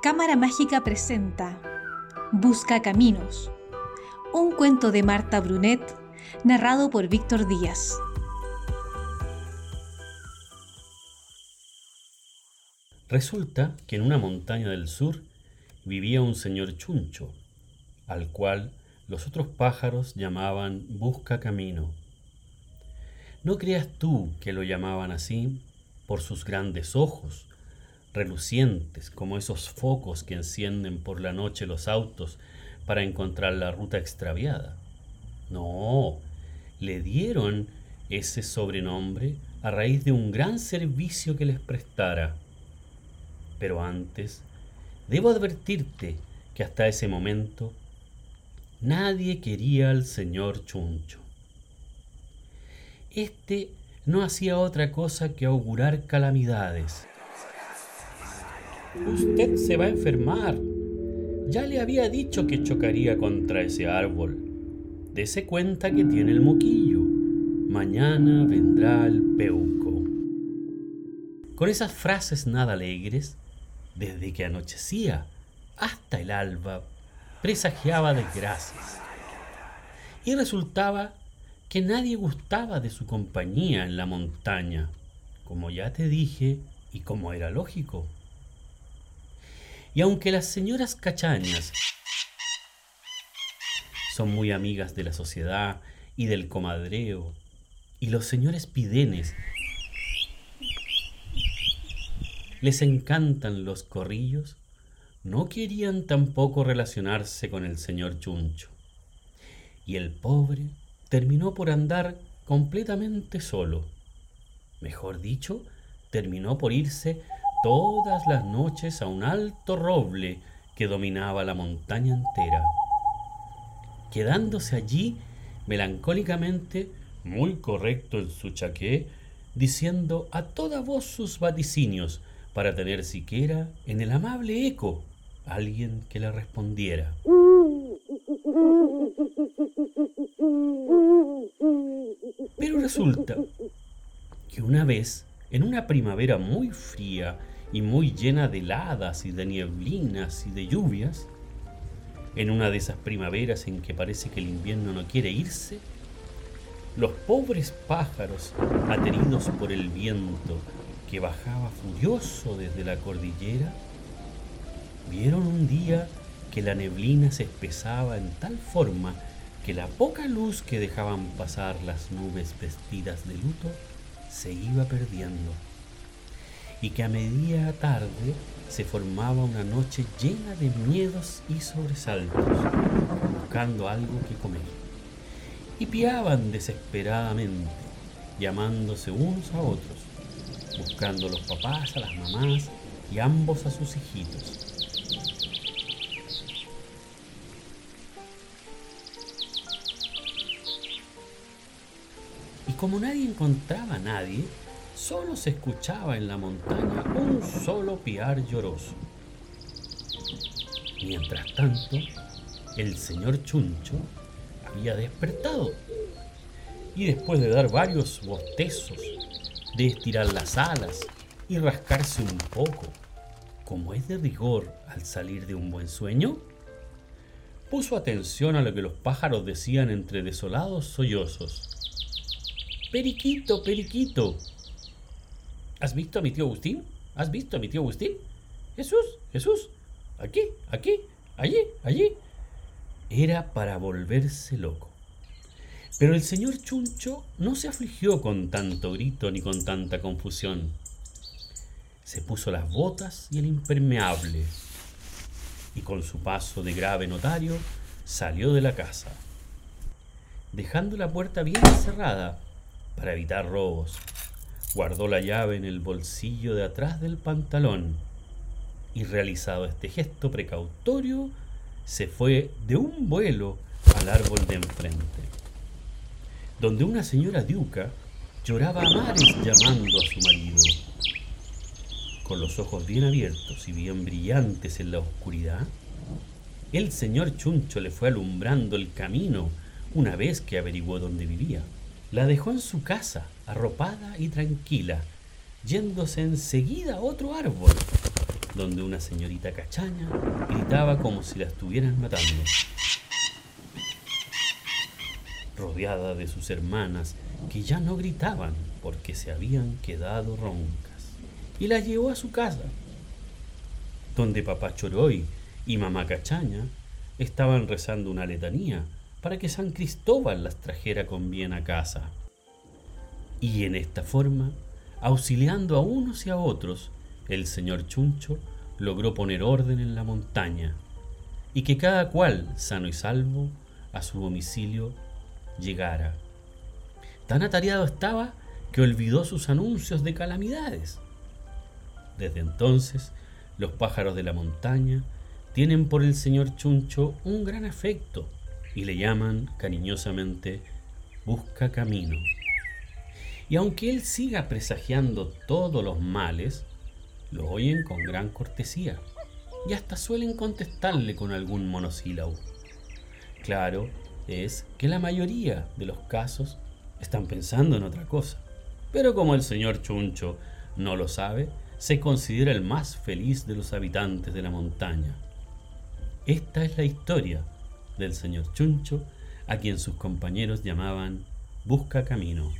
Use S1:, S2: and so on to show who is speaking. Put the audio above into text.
S1: Cámara Mágica presenta Busca Caminos, un cuento de Marta Brunet narrado por Víctor Díaz.
S2: Resulta que en una montaña del sur vivía un señor chuncho, al cual los otros pájaros llamaban Busca Camino. No creas tú que lo llamaban así por sus grandes ojos, relucientes como esos focos que encienden por la noche los autos para encontrar la ruta extraviada. No, le dieron ese sobrenombre a raíz de un gran servicio que les prestara. Pero antes, debo advertirte que hasta ese momento nadie quería al señor Chuncho. Este no hacía otra cosa que augurar calamidades Usted se va a enfermar. Ya le había dicho que chocaría contra ese árbol. Dese cuenta que tiene el moquillo. Mañana vendrá el peuco. Con esas frases nada alegres, desde que anochecía hasta el alba, presagiaba desgracias. Y resultaba que nadie gustaba de su compañía en la montaña, como ya te dije y como era lógico. Y aunque las señoras cachañas son muy amigas de la sociedad y del comadreo, y los señores pidenes les encantan los corrillos, no querían tampoco relacionarse con el señor Chuncho. Y el pobre terminó por andar completamente solo. Mejor dicho, terminó por irse todas las noches a un alto roble que dominaba la montaña entera, quedándose allí melancólicamente, muy correcto en su chaqué, diciendo a toda voz sus vaticinios para tener siquiera en el amable eco alguien que le respondiera. Pero resulta que una vez en una primavera muy fría y muy llena de heladas y de nieblinas y de lluvias, en una de esas primaveras en que parece que el invierno no quiere irse, los pobres pájaros, ateridos por el viento que bajaba furioso desde la cordillera, vieron un día que la neblina se espesaba en tal forma que la poca luz que dejaban pasar las nubes vestidas de luto se iba perdiendo y que a media tarde se formaba una noche llena de miedos y sobresaltos, buscando algo que comer. Y piaban desesperadamente, llamándose unos a otros, buscando los papás a las mamás y ambos a sus hijitos. Como nadie encontraba a nadie, solo se escuchaba en la montaña un solo piar lloroso. Mientras tanto, el señor Chuncho había despertado y después de dar varios bostezos, de estirar las alas y rascarse un poco, como es de rigor al salir de un buen sueño, puso atención a lo que los pájaros decían entre desolados sollozos. Periquito, periquito, ¿Has visto a mi tío Agustín? ¿Has visto a mi tío Agustín? Jesús, Jesús, aquí, aquí, allí, allí. Era para volverse loco. Pero el señor Chuncho no se afligió con tanto grito ni con tanta confusión. Se puso las botas y el impermeable, y con su paso de grave notario salió de la casa, dejando la puerta bien cerrada para evitar robos. Guardó la llave en el bolsillo de atrás del pantalón y realizado este gesto precautorio, se fue de un vuelo al árbol de enfrente, donde una señora diuca lloraba a mares llamando a su marido. Con los ojos bien abiertos y bien brillantes en la oscuridad, el señor Chuncho le fue alumbrando el camino una vez que averiguó dónde vivía. La dejó en su casa, arropada y tranquila, yéndose enseguida a otro árbol, donde una señorita cachaña gritaba como si la estuvieran matando. Rodeada de sus hermanas, que ya no gritaban porque se habían quedado roncas, y la llevó a su casa, donde papá Choroy y mamá Cachaña estaban rezando una letanía para que San Cristóbal las trajera con bien a casa. Y en esta forma, auxiliando a unos y a otros, el señor Chuncho logró poner orden en la montaña y que cada cual, sano y salvo, a su domicilio llegara. Tan atareado estaba que olvidó sus anuncios de calamidades. Desde entonces, los pájaros de la montaña tienen por el señor Chuncho un gran afecto y le llaman cariñosamente Busca Camino. Y aunque él siga presagiando todos los males, lo oyen con gran cortesía y hasta suelen contestarle con algún monosílabo. Claro es que la mayoría de los casos están pensando en otra cosa, pero como el señor Chuncho no lo sabe, se considera el más feliz de los habitantes de la montaña. Esta es la historia del señor Chuncho, a quien sus compañeros llamaban Busca Camino.